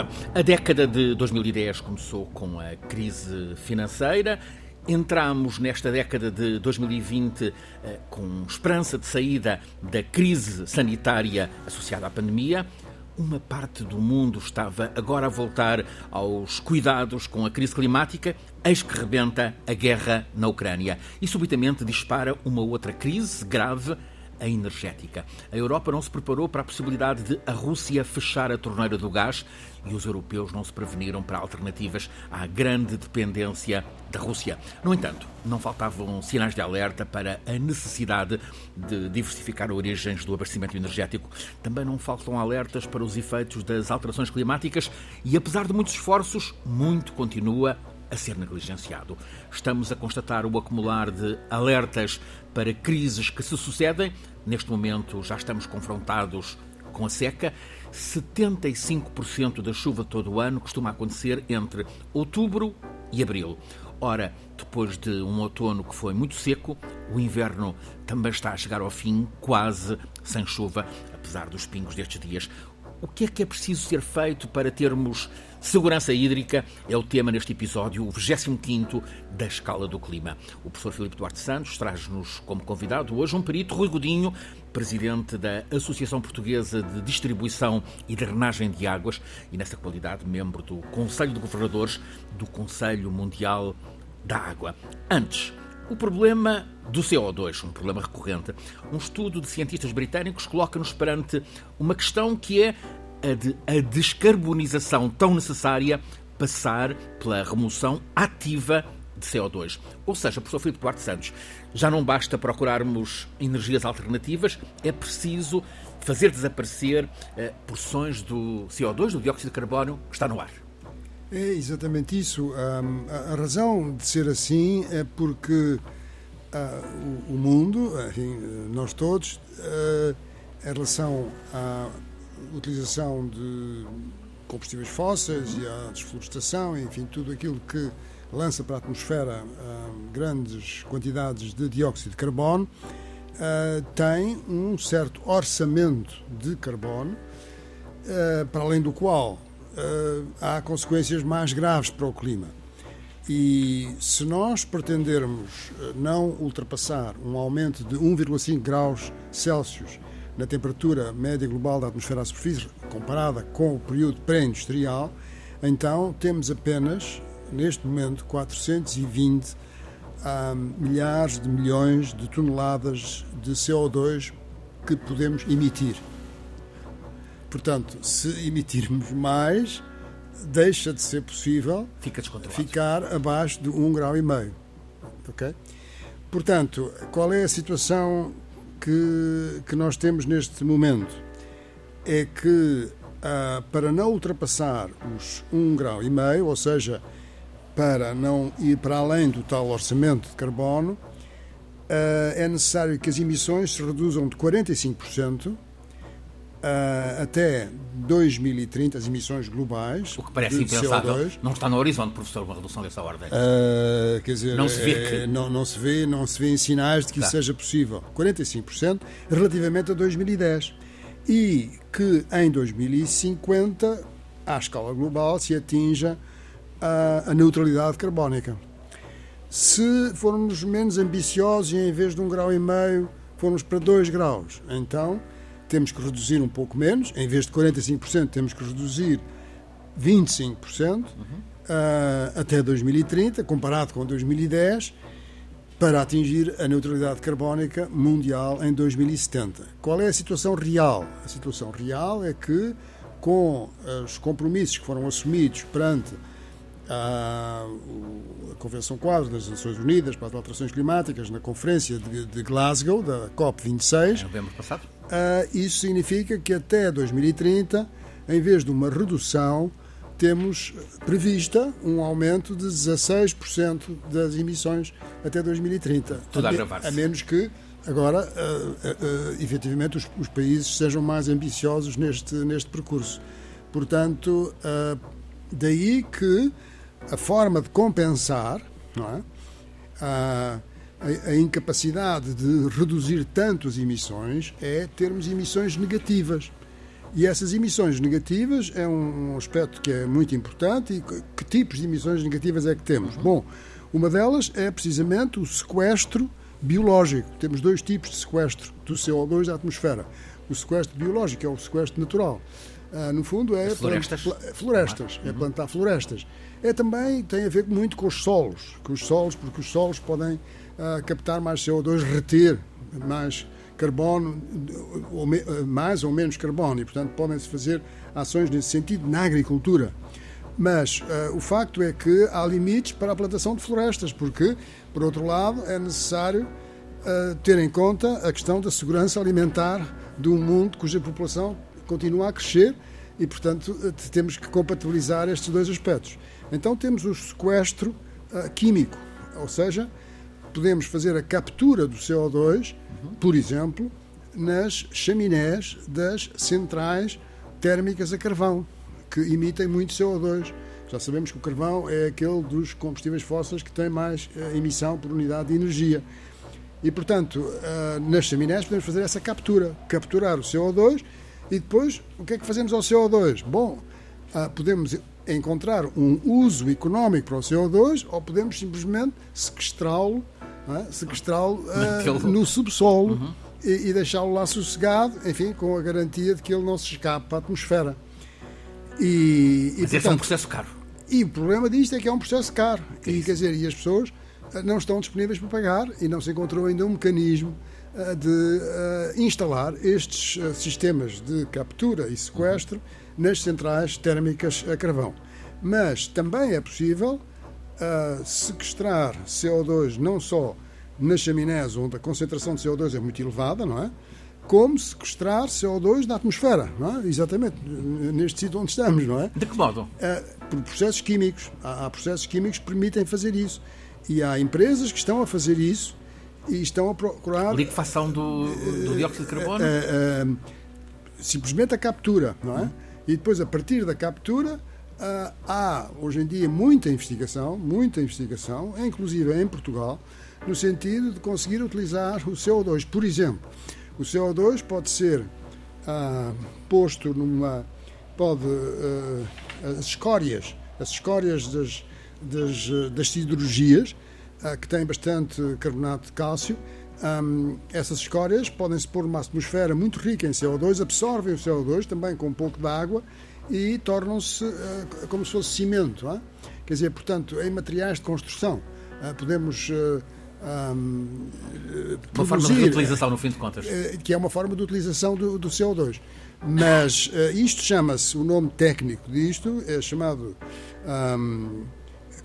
Viva! A década de 2010 começou com a crise financeira. Entramos nesta década de 2020 eh, com esperança de saída da crise sanitária associada à pandemia. Uma parte do mundo estava agora a voltar aos cuidados com a crise climática, eis que rebenta a guerra na Ucrânia e subitamente dispara uma outra crise grave a energética. A Europa não se preparou para a possibilidade de a Rússia fechar a torneira do gás e os europeus não se preveniram para alternativas à grande dependência da Rússia. No entanto, não faltavam sinais de alerta para a necessidade de diversificar origens do abastecimento energético. Também não faltam alertas para os efeitos das alterações climáticas e, apesar de muitos esforços, muito continua a ser negligenciado. Estamos a constatar o acumular de alertas para crises que se sucedem. Neste momento já estamos confrontados com a seca. 75% da chuva todo o ano costuma acontecer entre outubro e abril. Ora, depois de um outono que foi muito seco, o inverno também está a chegar ao fim, quase sem chuva, apesar dos pingos destes dias. O que é que é preciso ser feito para termos segurança hídrica? É o tema neste episódio, o 25 da Escala do Clima. O professor Filipe Duarte Santos traz-nos como convidado hoje um perito, Rui Godinho, presidente da Associação Portuguesa de Distribuição e Drenagem de Águas e, nessa qualidade, membro do Conselho de Governadores do Conselho Mundial da Água. Antes, o problema do CO2, um problema recorrente. Um estudo de cientistas britânicos coloca-nos perante uma questão que é a de a descarbonização tão necessária passar pela remoção ativa de CO2. Ou seja, professor Filipe Duarte Santos, já não basta procurarmos energias alternativas, é preciso fazer desaparecer eh, porções do CO2, do dióxido de carbono, que está no ar. É exatamente isso. Um, a, razão de ser assim é porque o, o, mundo, enfim, nós todos, uh, em relação à utilização de combustíveis fósseis e à desflorestação, enfim, tudo aquilo que lança para a atmosfera uh, grandes quantidades de dióxido de carbono, tem um certo orçamento de carbono, para além do qual há consequências mais graves para o clima. E se nós pretendermos eh, não ultrapassar um aumento de 1,5 graus Celsius na temperatura média global da atmosfera à superfície, comparada com o período pré-industrial, então temos apenas, neste momento, 420 ah, milhares de milhões de toneladas de CO2 que podemos emitir. Portanto, se emitirmos mais, deixa de ser possível ficar abaixo de um grau e meio. Ok? Portanto, qual é a situação que, que nós temos neste momento? É que ah, para não ultrapassar os um grau e meio, ou seja, para não ir para além do tal orçamento de carbono, ah, é necessário que as emissões se reduzam de 45% Uh, até 2030 as emissões globais. O que parece impensável. CO2, não está no horizonte, professor, uma redução dessa ordem. Uh, quer dizer, não se vê, que... não, não, se vê, não se vê em sinais de que tá. isso seja possível. 45% relativamente a 2010. E que em 2050, à escala global, se atinja a, a neutralidade carbónica. Se formos menos ambiciosos e em vez de um grau e meio formos para 2 graus, então temos que reduzir um pouco menos, em vez de 45%, temos que reduzir 25% uhum. uh, até 2030, comparado com 2010, para atingir a neutralidade carbónica mundial em 2070. Qual é a situação real? A situação real é que, com os compromissos que foram assumidos perante a, a Convenção Quadro das Nações Unidas para as Alterações Climáticas, na Conferência de, de Glasgow, da COP26. Em novembro passado. Uh, isso significa que até 2030, em vez de uma redução, temos prevista um aumento de 16% das emissões até 2030. Tudo a, a, a menos que agora, uh, uh, efetivamente, os, os, países sejam mais ambiciosos neste, neste percurso. Portanto, daí que a forma de compensar é? A, a, incapacidade de reduzir tanto as emissões é termos emissões negativas. E essas emissões negativas é um aspecto que é muito importante. E que tipos de emissões negativas é que temos? Bom, uma delas é precisamente o sequestro biológico. Temos dois tipos de sequestro do CO2 da atmosfera. O sequestro biológico é o sequestro natural. Ah, no fundo é florestas, florestas é plantar florestas. É também tem a ver muito com os solos, com os solos, porque os solos podem ah, captar mais CO2, reter mais carbono, ou me, mais ou menos carbono, e portanto podem-se fazer ações nesse sentido na agricultura. Mas uh, o facto é que há limites para a plantação de florestas, porque, por outro lado, é necessário uh, ter em conta a questão da segurança alimentar de um mundo cuja população continua a crescer e, portanto, uh, temos que compatibilizar estes dois aspectos. Então, temos o sequestro químico, ou seja, podemos fazer a captura do CO2, por exemplo, nas chaminés das centrais térmicas a carvão que emitem muito CO2. Já sabemos que o carvão é aquele dos combustíveis fósseis que tem mais uh, emissão por unidade de energia. E, portanto, uh, nas chaminés podemos fazer essa captura, capturar o CO2 e depois o que é que fazemos ao CO2? Bom, uh, podemos encontrar um uso económico para o CO2 ou podemos simplesmente sequestrá-lo sequestrá no subsolo uhum. e, e deixá-lo lá sossegado, enfim, com a garantia de que ele não se escape para a atmosfera. E, e, Mas esse é um processo caro. E o problema disto é que é um processo caro. E, quer dizer, e as pessoas eh, não estão disponíveis para pagar e não se encontrou ainda um mecanismo eh, de uh, instalar estes uh, sistemas de captura e sequestro uhum. Nas centrais térmicas a carvão. Mas também é possível uh, sequestrar CO2 não só nas chaminés, onde a concentração de CO2 é muito elevada, não é? como sequestrar CO2 da atmosfera, é? exatamente neste sítio onde estamos, não é? De que modo? É, por processos químicos. Há, há, processos químicos que permitem fazer isso. E há empresas que estão a fazer isso e estão a procurar. Liquefação do, do dióxido de carbono? É, simplesmente a captura, não é? E depois, a partir da captura, há hoje em dia muita investigação, muita investigação, inclusive em Portugal, no sentido de conseguir utilizar o CO2. Por exemplo, o CO2 pode ser ah, posto numa. pode. Ah, as escórias, as escórias das, das, das siderurgias, ah, que têm bastante carbonato de cálcio, essas escórias podem-se pôr numa atmosfera muito rica em CO2, absorvem o CO2 também com um pouco de água e tornam-se uh, como se fosse cimento. É? Quer dizer, portanto, em materiais de construção, uh, podemos uh, um, uma forma de reutilização, no fim de contas. Que é uma forma de utilização do, do CO2. Mas isto chama-se, o nome técnico disto é chamado um,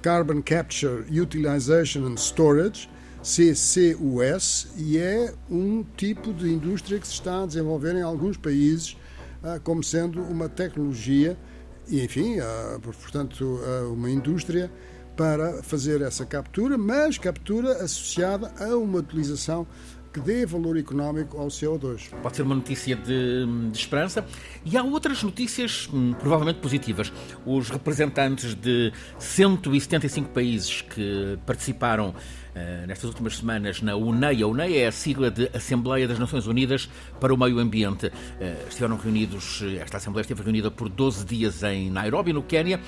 Carbon Capture Utilization and Storage, CCUS, e é um tipo de indústria que se está a desenvolver em alguns países uh, como sendo uma tecnologia, e enfim, uh, portanto, uma indústria para fazer essa captura, mas captura associada a uma utilização que dê valor económico ao CO2. Pode ser uma notícia de, de, esperança. E há outras notícias hum, provavelmente positivas. Os representantes de 175 países que participaram nestas últimas semanas na UNEI, a UNEI é a sigla de Assembleia das Nações Unidas para o Meio Ambiente, uh, estiveram reunidos, esta Assembleia esteve reunida por 12 dias em Nairobi, no Quênia,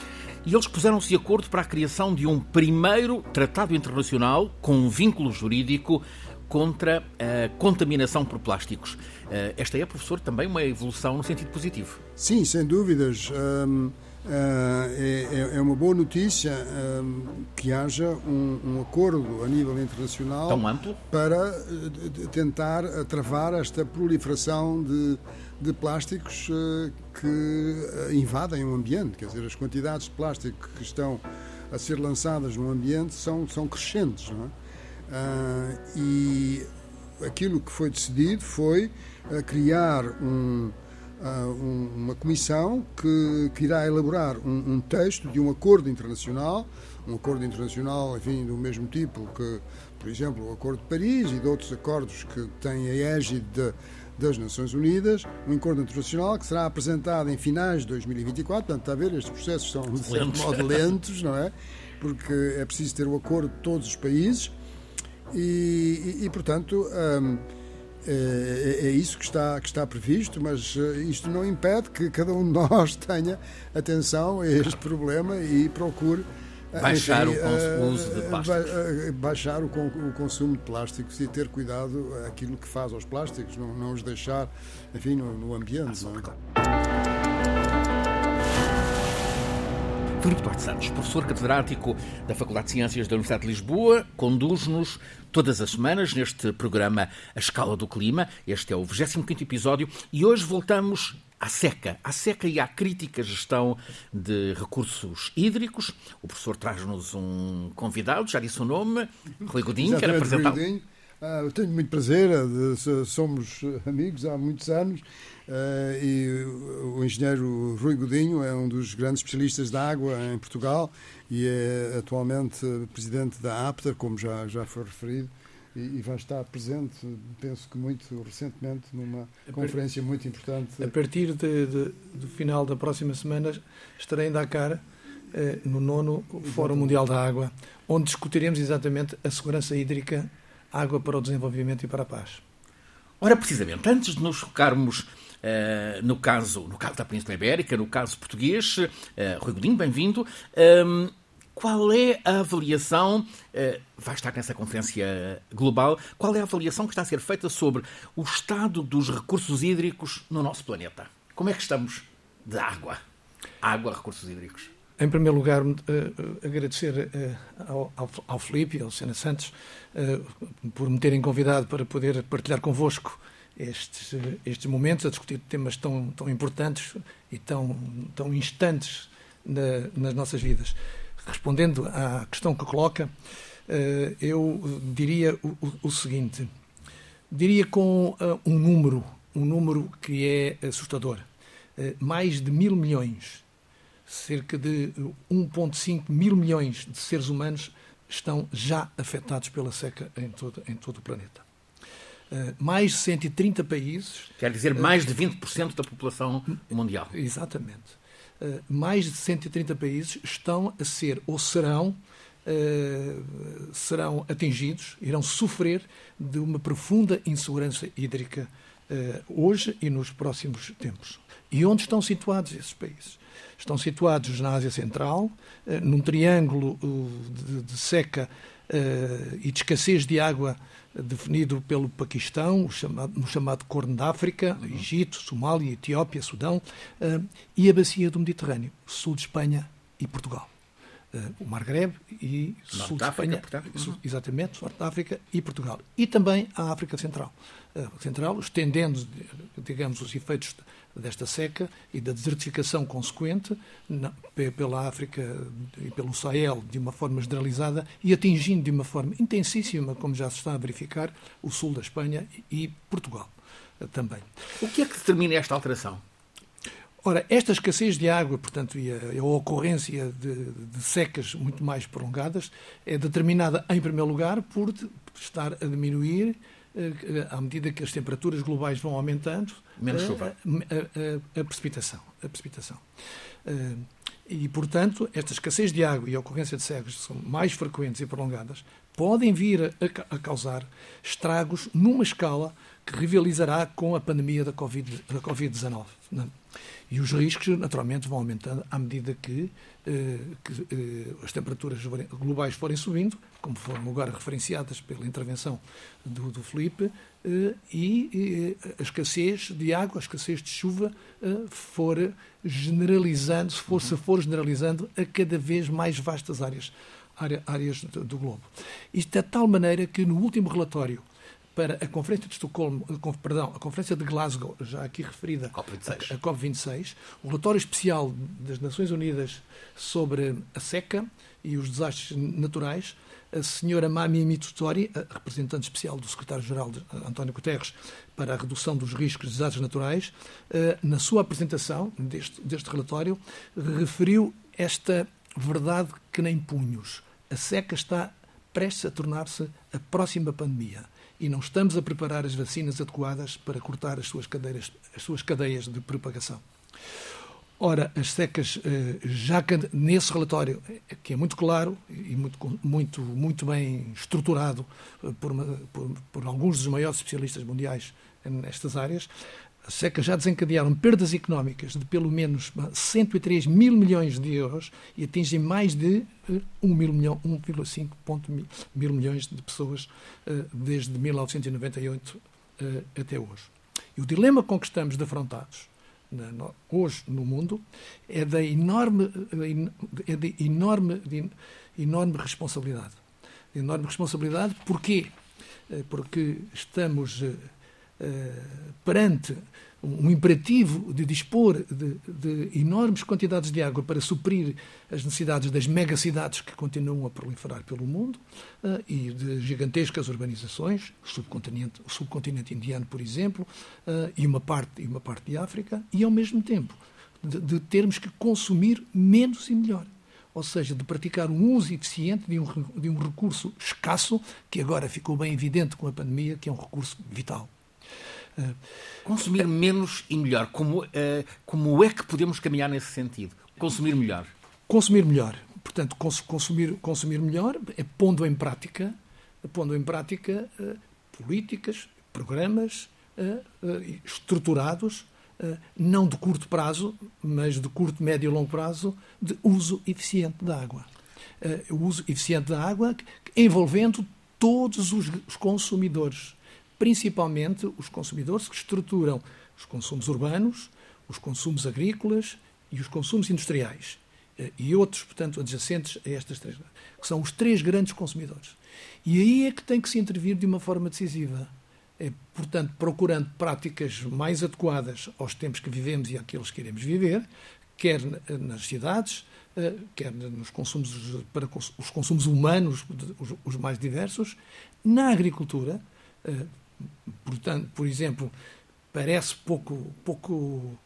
e eles puseram-se de acordo para a criação de um primeiro tratado internacional com vínculo jurídico contra a contaminação por plásticos. Eh, esta é, professor, também uma evolução no sentido positivo. Sim, sem dúvidas. Um, uh, eh, é, é, uma boa notícia um, que haja um, um, acordo a nível internacional tão amplo para tentar travar esta proliferação de, de plásticos uh, que invadem o ambiente. Quer dizer, as quantidades de plástico que estão a ser lançadas no ambiente são, são crescentes. Não é? Uh, e aquilo que foi decidido foi criar um, um, uma comissão que, que irá elaborar um, um, texto de um acordo internacional, um acordo internacional, enfim, do mesmo tipo que, por exemplo, o Acordo de Paris e de outros acordos que têm a égide de, das Nações Unidas, um acordo internacional que será apresentado em finais de 2024. Portanto, está a ver, estes processos são, de certo modo, lentos, não é? Porque é preciso ter o acordo de todos os países e, e, e portanto, um, é, é, isso que está, que está previsto, mas isto não impede que cada um de nós tenha atenção a este problema e procure baixar enfim, o, uso de plásticos. Baixar o, o, consumo de plásticos e ter cuidado aquilo que faz aos plásticos, não, não os deixar enfim, no, no ambiente. Ah, Filipe Duarte Santos, professor catedrático da Faculdade de Ciências da Universidade de Lisboa, conduz-nos todas as semanas neste programa A Escala do Clima. Este é o 25 episódio e hoje voltamos à seca, à seca e à crítica gestão de recursos hídricos. O professor traz-nos um convidado, já disse o nome, Rui Godinho, quer apresentá-lo. Ah, eu tenho muito prazer, eh, somos amigos há muitos anos e o engenheiro Rui Godinho é um dos grandes especialistas da água em Portugal e é atualmente presidente da APTA, como já, já foi referido, e, vai estar presente, penso que muito recentemente, numa conferência muito importante. A partir de, de, do final da próxima semana estarei em Dakar, eh, no nono Fórum Mundial da Água, onde discutiremos exatamente a segurança hídrica, água para o desenvolvimento e para a paz. Ora, precisamente, antes de nos focarmos Uh, no, caso, no caso da Península Ibérica, no caso português, uh, Rui Godinho, bem-vindo. Um, qual é a avaliação, uh, vai estar nessa conferência global, qual é a avaliação que está a ser feita sobre o estado dos recursos hídricos no nosso planeta? Como é que estamos de água? Água, recursos hídricos. Em primeiro lugar, agradecer ao, Filipe e ao Sena Santos por me terem convidado para poder partilhar convosco estes, estes momentos a discutir temas tão, tão importantes e tão, tão instantes na, nas nossas vidas. Respondendo à questão que coloca, eh, eu diria o, o seguinte: diria com eh, um número, um número que é assustador. Eh, mais de mil milhões, cerca de 1,5 mil milhões de seres humanos estão já afetados pela seca em todo, em todo o planeta. Uh, mais de 130 países. Quer dizer, mais de 20% da população mundial. Exatamente. Uh, mais de 130 países estão a ser ou serão, serão atingidos, irão sofrer de uma profunda insegurança hídrica hoje e nos próximos tempos. E onde estão situados esses países? Estão situados na Ásia Central, num triângulo de seca e de escassez de água definido pelo Paquistão, o chamado, no chamado Corno da África, uhum. Egito, Somália, Etiópia, Sudão, uh, e a bacia do Mediterrâneo, sul de Espanha e Portugal. Uh, o Margreb e Norte sul de Espanha, portanto. Uhum. exatamente, Norte da África e Portugal. E também a África Central. Central, estendendo, digamos, os efeitos desta seca e da desertificação consequente na, pela África e pelo Sahel de uma forma generalizada e atingindo de uma forma intensíssima, como já se está a verificar, o sul da Espanha e Portugal eh, também. O que é que determina esta alteração? Ora, esta escassez de água, portanto, e a, a ocorrência de, de, secas muito mais prolongadas, é determinada, em primeiro lugar, por estar a diminuir à medida que as temperaturas globais vão aumentando, menos chuva. A, a, a, precipitação. A precipitação. Eh, e, portanto, esta escassez de água e a ocorrência de secas são mais frequentes e prolongadas, podem vir a, a causar estragos numa escala que rivalizará com a pandemia da Covid-19. COVID e os riscos, naturalmente, vão aumentando à medida que, eh, que eh, as temperaturas globais forem subindo, como foram agora referenciadas pela intervenção do, do Felipe, eh, e a escassez de água, a escassez de chuva for generalizando, se for, se for generalizando a cada vez mais vastas áreas, áreas do, globo. Isto de tal maneira que no último relatório para a Conferência de Estocolmo, perdão, a Conferência de Glasgow, já aqui referida, COP26. a, COP26, o relatório especial das Nações Unidas sobre a seca e os desastres naturais, a senhora Mami Mitsutori, representante especial do secretário-geral António Guterres para a redução dos riscos de desastres naturais, eh, na sua apresentação deste, deste relatório, referiu esta verdade que nem punhos. A seca está prestes a tornar-se a próxima pandemia e não estamos a preparar as vacinas adequadas para cortar as suas cadeias, as suas cadeias de propagação. Ora, as secas, já que nesse relatório, que é muito claro e muito, muito, muito bem estruturado por, por, por alguns dos maiores especialistas mundiais nestas áreas, as secas já desencadearam perdas económicas de pelo menos 103 mil milhões de euros e atingem mais de 1,5 milhão, 1,5 mil milhões de pessoas desde 1998 até hoje. E o dilema com que estamos defrontados hoje no mundo é da enorme, é de enorme, de enorme responsabilidade. De enorme responsabilidade, porquê? Porque estamos perante um imperativo de dispor de, de, enormes quantidades de água para suprir as necessidades das megacidades que continuam a proliferar pelo mundo uh, e de gigantescas urbanizações, o subcontinente, o subcontinente indiano, por exemplo, uh, e, uma parte, e uma parte de África, e ao mesmo tempo de, de termos que consumir menos e melhor ou seja, de praticar um uso eficiente de um, de um recurso escasso, que agora ficou bem evidente com a pandemia, que é um recurso vital. Consumir menos e melhor. Como, uh, como é que podemos caminhar nesse sentido? Consumir melhor. Consumir melhor. Portanto, cons consumir, consumir melhor é pondo em prática, pondo em prática uh, políticas, programas uh, estruturados, não de curto prazo, mas de curto, médio e longo prazo, de uso eficiente da água. o uso eficiente da água envolvendo todos os consumidores principalmente os consumidores que estruturam os consumos urbanos, os consumos agrícolas e os consumos industriais. Eh, e outros, portanto, adjacentes a estas três, que são os três grandes consumidores. E aí é que tem que se intervir de uma forma decisiva. É, portanto, procurando práticas mais adequadas aos tempos que vivemos e àqueles que iremos viver, quer nas cidades, eh, quer nos consumos para os consumos humanos, os mais diversos, na agricultura, eh, portanto, por exemplo, parece pouco, pouco,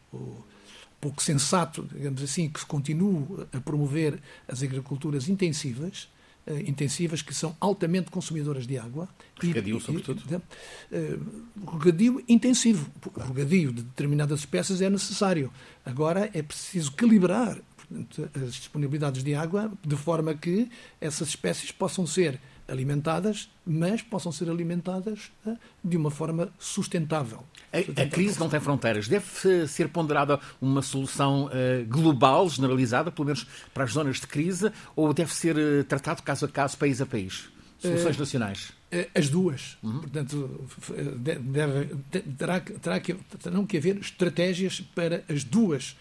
pouco sensato, digamos assim, que se continue a promover as agriculturas intensivas, uh, intensivas que são altamente consumidoras de água. Regadio, e, sobretudo. E, uh, regadio intensivo. O regadio de determinadas espécies é necessário. Agora é preciso calibrar portanto, as disponibilidades de água de forma que essas espécies possam ser alimentadas, mas possam ser alimentadas eh, de uma forma sustentável. A, a crise não tem fronteiras. Deve ser ponderada uma solução uh, global, generalizada, pelo menos para as zonas de crise, ou deve ser uh, tratado caso a caso, país a país? Soluções nacionais? As duas. Uhum. Portanto, deve, terá, terá que, terão que haver estratégias para as duas.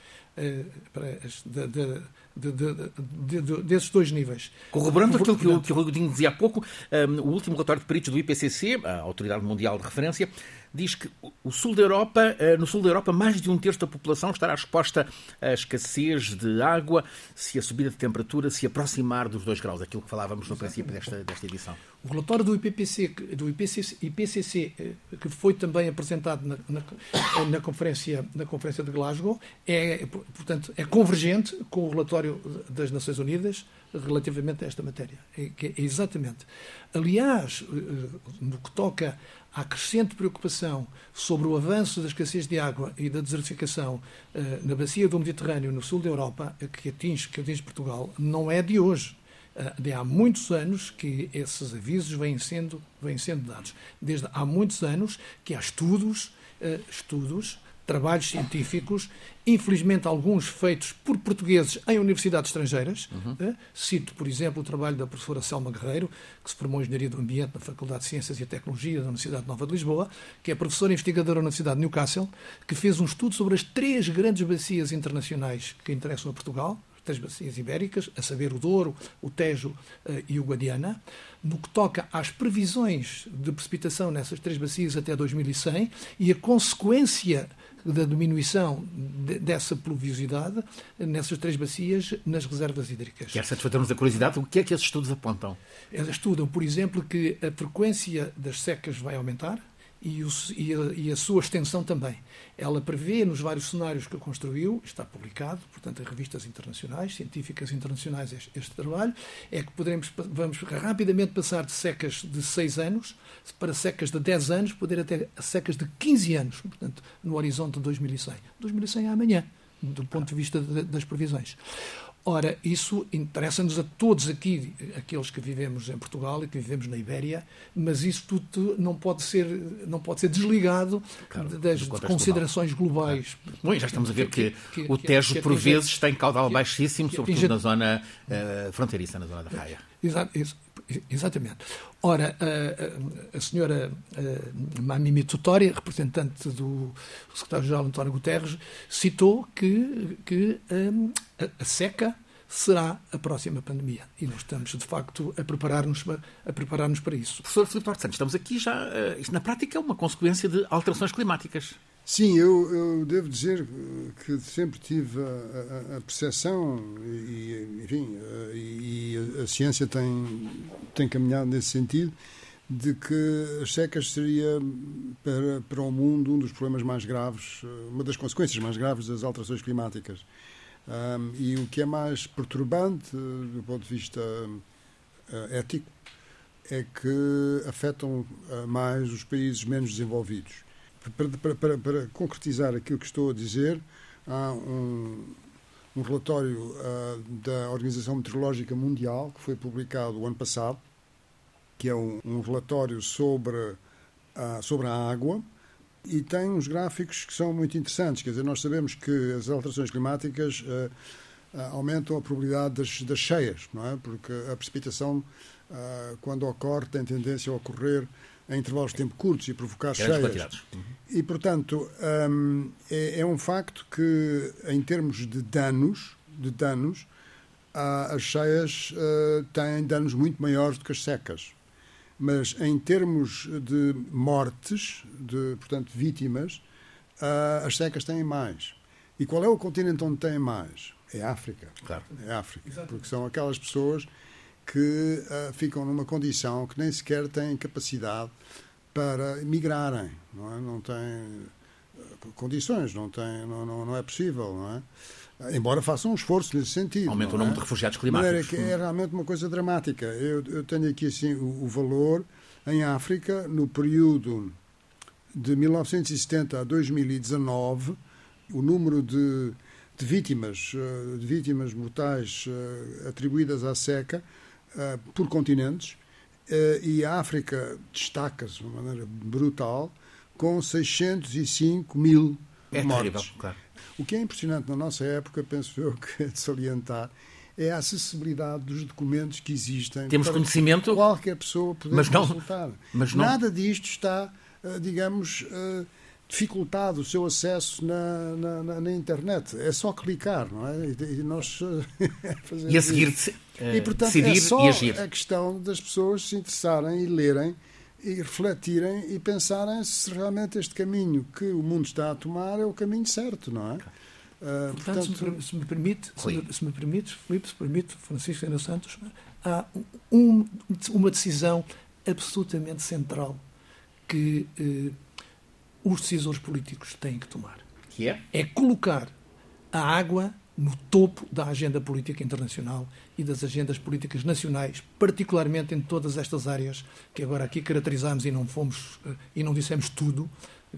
Para as, de, de, de, de, de, desses dois níveis. Corroborando aquilo que, o, que o Rodrigo dizia há pouco, um, o último relatório de peritos do IPCC, a Autoridade Mundial de Referência, diz que o sul da Europa, eh, no sul da Europa, mais de um terço da população estará exposta à escassez de água se a subida de temperatura se aproximar dos 2 graus, aquilo que falávamos no princípio desta, desta edição. O relatório do IPCC, do IPCC, IPCC eh, que foi também apresentado na, na, na, conferência, na conferência de Glasgow, é, portanto, é convergente com o relatório das Nações Unidas relativamente a esta matéria. É, é exatamente. Aliás, eh, no que toca à crescente preocupação sobre o avanço da escassez de água e da desertificação eh, na bacia do Mediterrâneo, no sul da Europa, que atinge, que atinge Portugal, não é de hoje. De há muitos anos que esses avisos vêm sendo, vêm sendo dados. Desde há muitos anos que há estudos, estudos trabalhos científicos, infelizmente alguns feitos por portugueses em universidades estrangeiras. Uhum. Eh, cito, por exemplo, o trabalho da professora Selma Guerreiro, que se formou em Engenharia do Ambiente na Faculdade de Ciências e Tecnologia da Universidade Nova de Lisboa, que é professora investigadora na Universidade de Newcastle, que fez um estudo sobre as três grandes bacias internacionais que interessam a Portugal, três bacias ibéricas, a saber o Douro, o Tejo uh, e o Guadiana, no que toca às previsões de precipitação nessas três bacias até 2100 e a consequência da diminuição de, dessa pluviosidade nessas três bacias nas reservas hídricas. Quer satisfazer-nos a curiosidade, o que é que esses estudos apontam? Eles estudam, por exemplo, que a frequência das secas vai aumentar, e, o, e, a, e, a, sua extensão também. Ela prevê nos vários cenários que construiu, está publicado, portanto, em revistas internacionais, científicas internacionais, este, este, trabalho, é que poderemos, vamos rapidamente passar de secas de 6 anos para secas de 10 anos, poder até secas de 15 anos, portanto, no horizonte de 2100. 2100 é amanhã. do ponto de vista de, das previsões. Ora, isso interessa-nos a todos aqui, aqueles que vivemos em Portugal e que vivemos na Ibéria, mas isso tudo não pode ser, não pode ser desligado claro, das considerações global. globais. Bom, já estamos a ver que, que, que o Tejo, que, por vezes, tem caudal baixíssimo, sobretudo na zona uh, fronteiriça, na zona da Raia. Exato, exatamente. Ora, a, a senhora Mami Mitutori, representante do secretário-geral António Guterres, citou que, que um, a, a seca será a próxima pandemia. E nós estamos, de facto, a preparar-nos a preparar para isso. Professor Filipe Santos, estamos aqui já. Isto, na prática, é uma consequência de alterações climáticas. Sim, eu, eu, devo dizer que sempre tive a, a, a percepção e, enfim, a, e a ciência tem, tem caminhado nesse sentido de que as secas seria para, para o mundo um dos problemas mais graves, uma das consequências mais graves das alterações climáticas. Um, e o que é mais perturbante do ponto de vista uh, ético é que afetam uh, mais os países menos desenvolvidos para, para, para, concretizar aquilo que estou a dizer, há um, um relatório uh, da Organização Meteorológica Mundial que foi publicado o ano passado, que é um, um relatório sobre, uh, sobre a água e tem uns gráficos que são muito interessantes. Quer dizer, nós sabemos que as alterações climáticas uh, aumentam a probabilidade das, das, cheias, não é? Porque a precipitação, quando ocorre, tem tendência a ocorrer em intervalos de tempo curtos e provocar cheias. Uhum. E, portanto, um, é, é, um facto que, em termos de danos, de danos as cheias uh, têm danos muito maiores do que as secas. Mas, em termos de mortes, de, portanto, vítimas, uh, as secas têm mais. E qual é o continente onde tem mais? É a África. Claro. É a África. Exato. Porque são aquelas pessoas que uh, ficam numa condição que nem sequer têm capacidade para migrarem, não, é? não têm uh, condições, não, tem, não, não, não é possível, não é? Embora façam um esforço nesse sentido. Aumenta o número é? de refugiados climáticos. Que é realmente uma coisa dramática. Eu, eu tenho aqui assim o, o, valor em África, no período de 1970 a 2019, o número de, de vítimas, uh, de vítimas mortais atribuídas à seca uh, por continentes uh, e a África destaca-se de uma maneira brutal com 605 mil é mortes. Terrível, claro. O que é impressionante na nossa época, penso eu, que é de salientar, é a acessibilidade dos documentos que existem. Temos conhecimento. Qualquer pessoa poder mas não, consultar. Mas não... Nada disto está, digamos, dificultado o seu acesso na, na, na, internet. É só clicar, não é? E, nós E a seguir uh, e, portanto, decidir é só e agir. a questão das pessoas se interessarem e lerem e refletirem e pensarem se realmente este caminho que o mundo está a tomar é o caminho certo, não é? Uh, portanto, portanto, se me permite, se me, se me permite, Filipe, se permite, Francisco Ana Santos, há um, uma decisão absolutamente central que eh, os decisores políticos têm que tomar. Que é? É colocar a água no topo da agenda política internacional e das agendas políticas nacionais, particularmente em todas estas áreas que agora aqui caracterizamos e não fomos eh, e não dissemos tudo,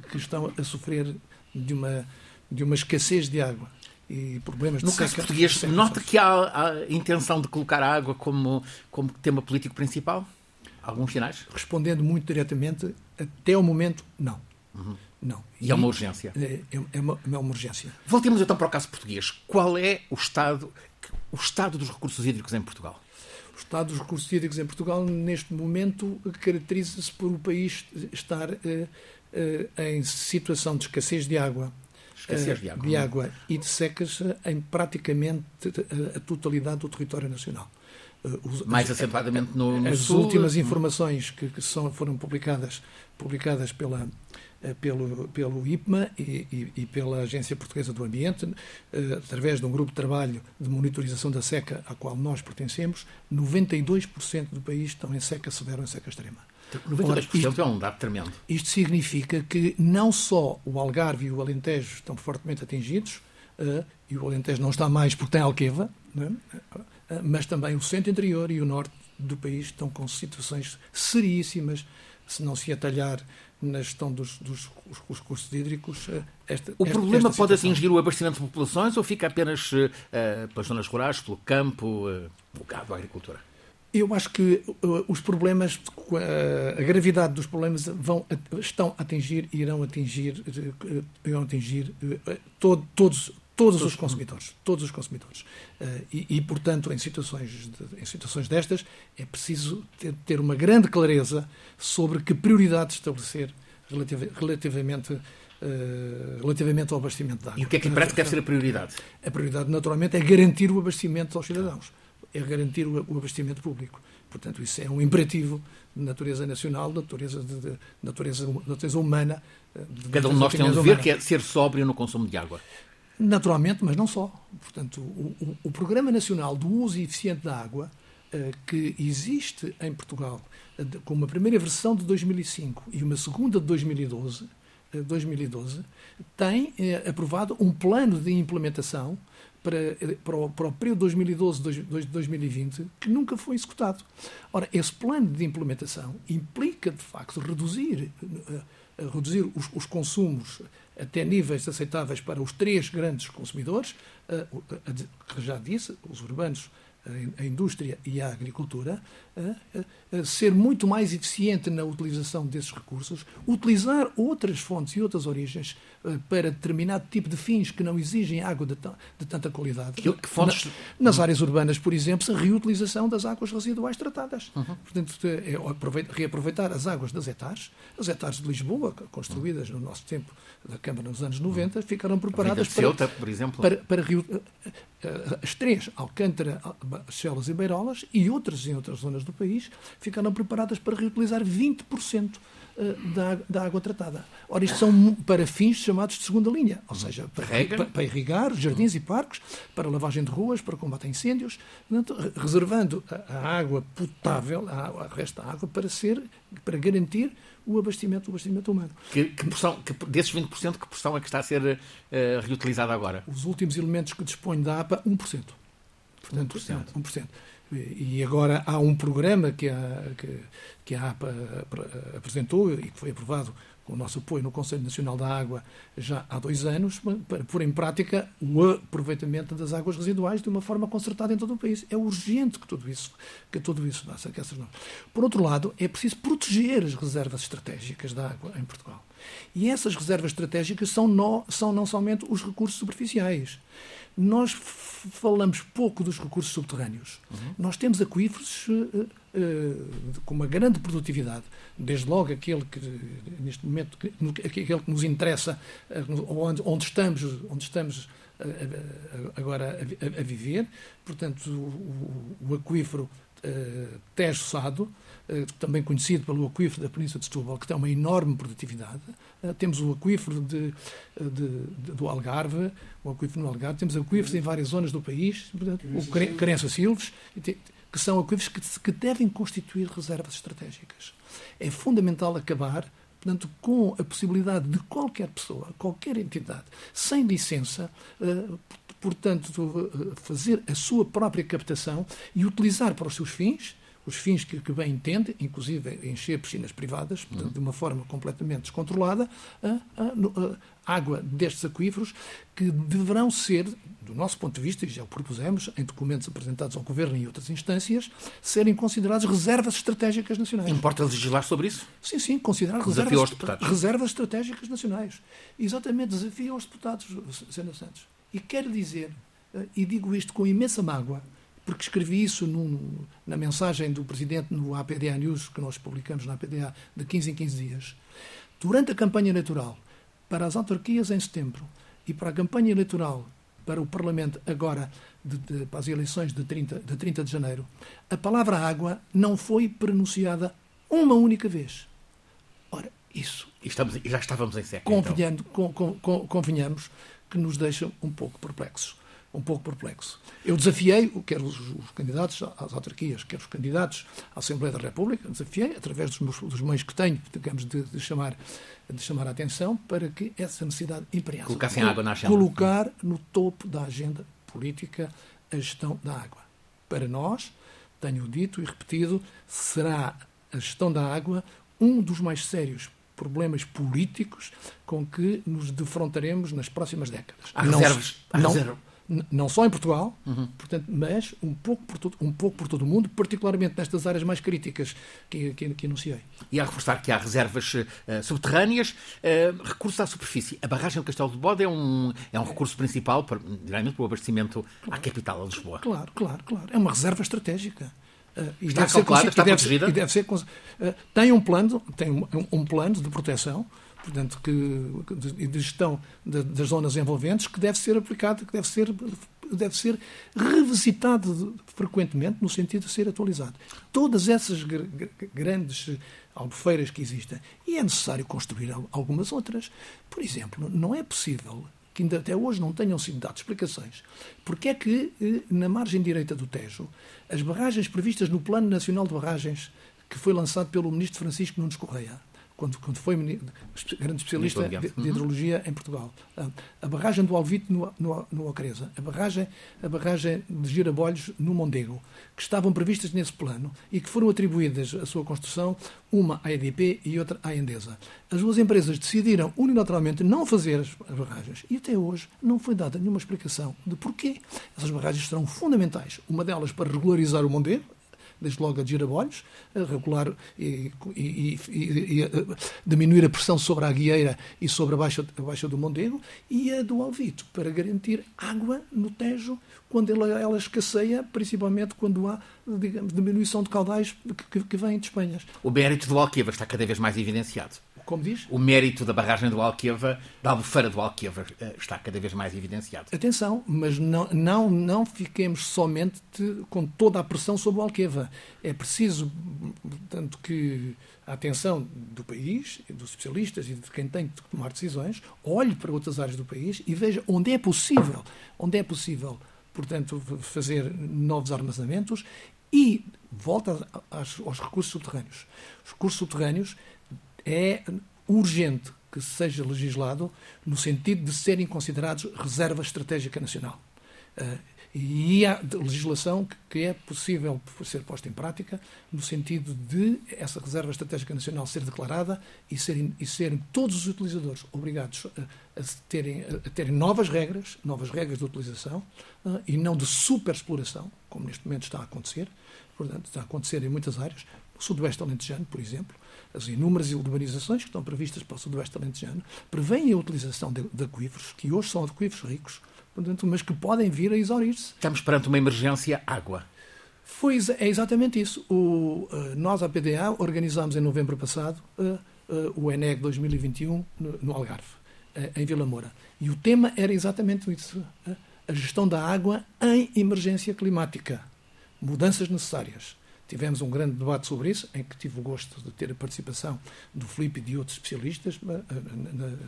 que estão a sofrer de uma de uma escassez de água e problemas no de caso português nota que há a intenção de colocar a água como como tema político principal alguns sinais respondendo muito diretamente até o momento não Uhum. Não. E, é uma urgência. É, é, é, uma, é uma urgência. Voltemos então para o caso português. Qual é o estado, o estado dos recursos hídricos em Portugal? O estado dos recursos hídricos em Portugal, neste momento, caracteriza-se por o país estar uh, uh, em situação de escassez de água. Escassez de água. De água e de secas em praticamente a totalidade do território nacional. Os, Mais acentuadamente no, no as sul. As últimas informações que, que são, foram publicadas, publicadas pela, eh, pelo, pelo IPMA e, e, e, pela Agência Portuguesa do Ambiente, eh, através de um grupo de trabalho de monitorização da seca ao qual nós pertencemos, 92% do país estão em seca severa ou em seca extrema. 92% Ora, isto, é um dado tremendo. Isto significa que não só o Algarve e o Alentejo estão fortemente atingidos, uh, e o Alentejo não está mais porque tem Alqueva, é? mas também o centro interior e o norte do país estão com situações seríssimas se não se atalhar na gestão dos, dos, recursos hídricos. Eh, esta, o problema esta pode atingir o abastecimento de populações ou fica apenas uh, pelas zonas rurais, pelo campo, uh, o gado, a agricultura? Eu acho que os problemas, a gravidade dos problemas vão, estão a atingir e irão atingir, irão atingir todo, todos, todos os consumidores, todos os consumidores. Uh, e, e, portanto, em situações, de, em situações destas, é preciso ter, ter, uma grande clareza sobre que prioridades estabelecer relativ, relativamente, uh, relativamente ao abastecimento de água. E o que é que, em prática, deve ser a prioridade? A prioridade, naturalmente, é garantir o abastecimento aos cidadãos, é garantir o, o abastecimento público. Portanto, isso é um imperativo de natureza nacional, de natureza, de, de natureza, de natureza humana. Cada um de nós tem um dever que é ser sóbrio no consumo de água. Naturalmente, mas não só. Portanto, o, o, o Programa Nacional do Uso Eficiente da Água, uh, que existe em Portugal, uh, com uma primeira versão de 2005 e uma segunda de 2012, 2012 eh, tem aprovado um plano de implementação para, para, o, para o período 2012-2020 que nunca foi executado. Ora, esse plano de implementação implica, de facto, reduzir, reduzir os, os consumos até níveis aceitáveis para os três grandes consumidores, que já disse, os urbanos, a indústria e a agricultura, ser muito mais eficiente na utilização desses recursos, utilizar outras fontes e outras origens para determinado tipo de fins que não exigem água de, de tanta qualidade. Que, que fontes... Na, nas áreas urbanas, por exemplo, a reutilização das águas residuais tratadas. Uhum. Portanto, é reaproveitar as águas das hectares, as hectares de Lisboa, construídas no nosso tempo da Câmara nos anos 90, uhum. ficaram preparadas para, Ceuta, por exemplo. para, para, para as três, Alcântara, Chelas e Beirolas, e outras em outras zonas do país, ficaram preparadas para reutilizar 20% eh, da, da, água tratada. Ora, isto são para fins chamados de segunda linha, ou seja, para, para, para irrigar jardins e parques, para lavagem de ruas, para combate a incêndios, portanto, reservando a, a água potável, a, a resto da água, para ser, para garantir o abastecimento, o abastecimento humano. Que, que porção, que, desses 20%, que porção é que está a ser uh, reutilizada agora? Os últimos elementos que dispõe da APA, 1%. Portanto, 1%. 1%. E agora há um programa que a, que, que a APA apresentou e que foi aprovado com o nosso apoio no Conselho Nacional da Água já há dois anos, para pôr em prática o aproveitamento das águas residuais de uma forma concertada em todo o país. É urgente que tudo isso, que tudo isso faça. Que essas Por outro lado, é preciso proteger as reservas estratégicas da água em Portugal. E essas reservas estratégicas são, no, são não somente os recursos superficiais. Nós falamos pouco dos recursos subterrâneos. Uhum. Nós temos aquíferos uh, uh, com uma grande produtividade, desde logo aquele que, neste momento, aquele que nos interessa, uh, onde, onde, estamos, onde estamos agora a, a, a, viver. Portanto, o, o aquífero uh, Tejo Sado, também conhecido pelo aquífero da Península de Setúbal, que tem uma enorme produtividade. Uh, temos o aquífero de, de, de, do Algarve, o aquífero no Algarve, temos aquíferos em várias zonas do país, portanto, o Carença Silves, que são aquíferos que, que devem constituir reservas estratégicas. É fundamental acabar portanto, com a possibilidade de qualquer pessoa, qualquer entidade, sem licença, portanto, fazer a sua própria captação e utilizar para os seus fins, os fins que, que bem entende, inclusive encher piscinas privadas, portanto, de uma forma completamente descontrolada, a, a, a, água destes aquíferos, que deverão ser, do nosso ponto de vista, e já o propusemos em documentos apresentados ao Governo e outras instâncias, serem considerados reservas estratégicas nacionais. Importa legislar sobre isso? Sim, sim, considerar reservas, reservas estratégicas nacionais. Exatamente, desafio aos deputados, Sena Santos. E quero dizer, eh, e digo isto com imensa mágoa, porque escrevi isso num, na mensagem do Presidente no APDA News, que nós publicamos na APDA de 15 em 15 dias. Durante a campanha eleitoral, para as autarquias em setembro e para a campanha eleitoral para o Parlamento agora, de, de, para as eleições de 30, de 30 de janeiro, a palavra água não foi pronunciada uma única vez. Ora, isso. E estamos, já estávamos em século. Convenhamos, então. convenhamos que nos deixa um pouco perplexos. Um pouco perplexo. Eu desafiei, quer os, os, candidatos às autarquias, quer os candidatos à Assembleia da República, desafiei, através dos, meus, dos meios que tenho, digamos, de, de, chamar, de chamar a atenção para que essa necessidade imperial Colocassem água na agenda. Colocar no topo da agenda política a gestão da água. Para nós, tenho dito e repetido, será a gestão da água um dos mais sérios problemas políticos com que nos defrontaremos nas próximas décadas. Há reservas. Há não, reserva não só em Portugal, uhum. portanto, mas um pouco, por todo, um pouco por todo o mundo, particularmente nestas áreas mais críticas que, que, que anunciei. E a reforçar que há reservas uh, subterrâneas, uh, recursos à superfície. A barragem do Castelo de Bode é um, é um recurso principal, para, diretamente para o abastecimento claro. à capital, a Lisboa. Claro, claro, claro. É uma reserva estratégica. Uh, e está deve calculada, ser, está e deve, protegida? E deve ser, uh, tem um plano, tem um, um plano de proteção portanto, que, de, de gestão de, das zonas envolventes, que deve ser aplicado, que deve ser, deve ser revisitado frequentemente, no sentido de ser atualizado. Todas essas grandes albufeiras que existem. E é necessário construir algumas outras. Por exemplo, não é possível que ainda até hoje não tenham sido dadas explicações. Porque é que, eh, na margem direita do Tejo, as barragens previstas no Plano Nacional de Barragens, que foi lançado pelo ministro Francisco Nunes Correia, quando, quando foi grande especialista de, de, hidrologia em Portugal. A, barragem do Alvite no, no, no Ocreza, a barragem, a barragem de Girabolhos no Mondego, que estavam previstas nesse plano e que foram atribuídas a sua construção, uma à EDP e outra à Endesa. As duas empresas decidiram unilateralmente não fazer as barragens e até hoje não foi dada nenhuma explicação de porquê. Essas barragens serão fundamentais. Uma delas para regularizar o Mondego, desde logo a girabolhos, a regular e, e, e, e, diminuir a pressão sobre a aguieira e sobre a baixa, a baixa do Mondego, e a do Alvito, para garantir água no Tejo quando ela, ela escasseia, principalmente quando há, digamos, diminuição de caudais que, que, que vêm de Espanha. O mérito do Alqueva está cada vez mais evidenciado como diz? O mérito da barragem do Alqueva, da albufeira do Alqueva, eh, está cada vez mais evidenciado. Atenção, mas não, não, não fiquemos somente com toda a pressão sobre o Alqueva. É preciso, tanto que a atenção do país, dos especialistas e de quem tem que tomar decisões, olhe para outras áreas do país e veja onde é possível, onde é possível, portanto, fazer novos armazenamentos e volta aos, aos recursos subterrâneos. Os recursos subterrâneos é urgente que seja legislado no sentido de serem considerados reserva estratégica nacional. Uh, e há legislação que é possível ser posta em prática no sentido de essa reserva estratégica nacional ser declarada e serem, e serem todos os utilizadores obrigados a, a, terem, a terem novas regras, novas regras de utilização uh, e não de superexploração, como neste momento está a acontecer. Portanto, está a acontecer em muitas áreas. No Sudoeste Alentejano, por exemplo, as inúmeras urbanizações que estão previstas para o Sudoeste Alentejano prevêem a utilização de, de aquíferos, que hoje são aquíferos ricos, portanto, mas que podem vir a exaurir-se. Estamos perante uma emergência água. Foi, é exatamente isso. O, uh, nós, a PDA, organizámos em novembro passado uh, uh, o ENEG 2021 no, no Algarve, em Vila Moura. E o tema era exatamente isso: a gestão da água em emergência climática. Mudanças necessárias. Tivemos um grande debate sobre isso, em que tive o gosto de ter a participação do Filipe e de outros especialistas eh,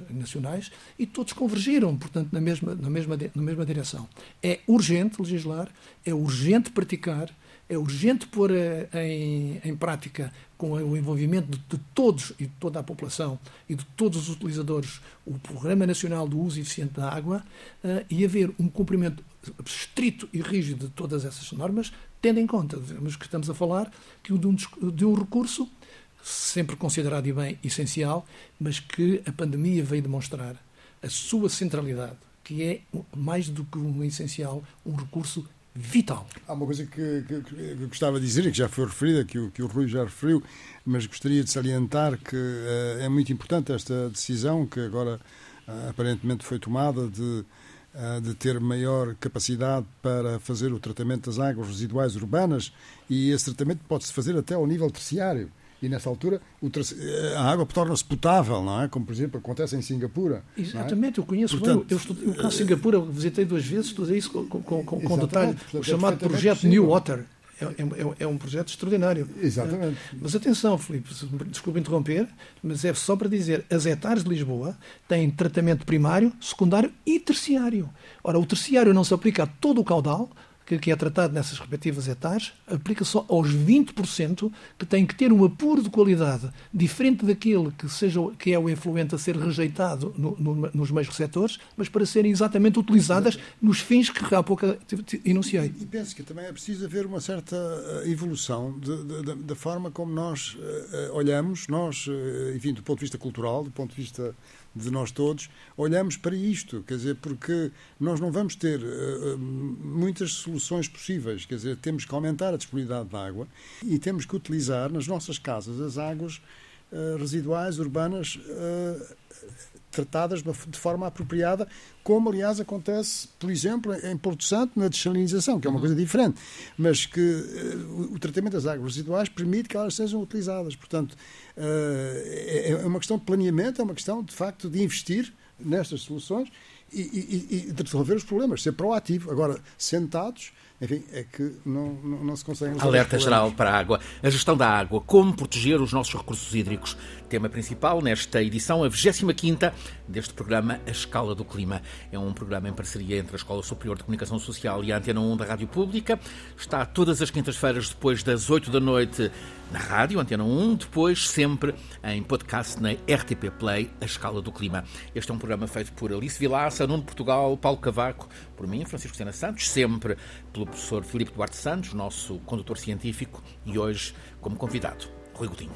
nacionais, e todos convergiram, portanto, na mesma, na mesma, na mesma direção. É urgente legislar, é urgente praticar, é urgente pôr eh, em, em prática, com o envolvimento de, de, todos e de toda a população e de todos os utilizadores, o Programa Nacional do Uso Eficiente da Água uh, e haver um cumprimento estrito e rígido de todas essas normas, tendo em conta que estamos a falar de um, de um recurso sempre considerado e bem essencial, mas que a pandemia veio demonstrar a sua centralidade, que é mais do que um essencial, um recurso vital. Há uma coisa que, que, que, eu gostava de dizer, que já foi referida, que o, que o Rui já referiu, mas gostaria de salientar que uh, é muito importante esta decisão que agora uh, aparentemente foi tomada de de ter maior capacidade para fazer o tratamento das águas residuais urbanas e esse tratamento pode-se fazer até ao nível terciário. E nessa altura a água torna-se potável, não é? Como, por exemplo, acontece em Singapura. É? Exatamente, é? eu conheço. Portanto, eu, estudei, eu, Singapura, visitei duas vezes, estudei isso com, com, com, com detalhe. O chamado projeto New Water. É, é, é, é, um projeto extraordinário. Exatamente. Mas atenção, Filipe, desculpe interromper, mas é só para dizer, as hectares de Lisboa têm tratamento primário, secundário e terciário. Ora, o terciário não se aplica a todo o caudal, que, que é tratado nessas respectivas hectares aplica só aos 20% que têm que ter um apuro de qualidade diferente daquele que, seja, que é o efluente a ser rejeitado no, no, nos meios receptores, mas para serem exatamente utilizadas nos fins que há pouco enunciei. E, e penso que também é preciso haver uma certa eh, evolução da forma como nós uh, olhamos, nós, uh, enfim, do ponto de vista cultural, do ponto de vista de nós todos, olhamos para isto, quer dizer, porque nós não vamos ter uh, muitas soluções possíveis, quer dizer, temos que aumentar a disponibilidade de água e temos que utilizar nas nossas casas as águas uh, residuais urbanas uh, tratadas de forma apropriada, como aliás acontece, por exemplo, em Porto Santo, na desalinização, que é uma coisa diferente, mas que uh, o tratamento das águas residuais permite que elas sejam utilizadas. Portanto, uh, é, é uma questão de planeamento, é uma questão, de facto, de investir nestas soluções e, e, e resolver os problemas, ser proativo. Agora, sentados enfim, é que não, não, não se consegue. Alerta geral para a água. A gestão da água. Como proteger os nossos recursos hídricos. Tema principal nesta edição, a 25 deste programa A Escala do Clima. É um programa em parceria entre a Escola Superior de Comunicação Social e a Antena 1 da Rádio Pública. Está todas as quintas-feiras, depois das 8 da noite, na rádio, Antena 1, depois sempre em podcast na RTP Play, A Escala do Clima. Este é um programa feito por Alice Vilaça, Nuno Portugal, Paulo Cavaco, por mim, Francisco Sena Santos, sempre pelo professor Filipe Duarte Santos, nosso condutor científico, e hoje como convidado, Rui Godinho.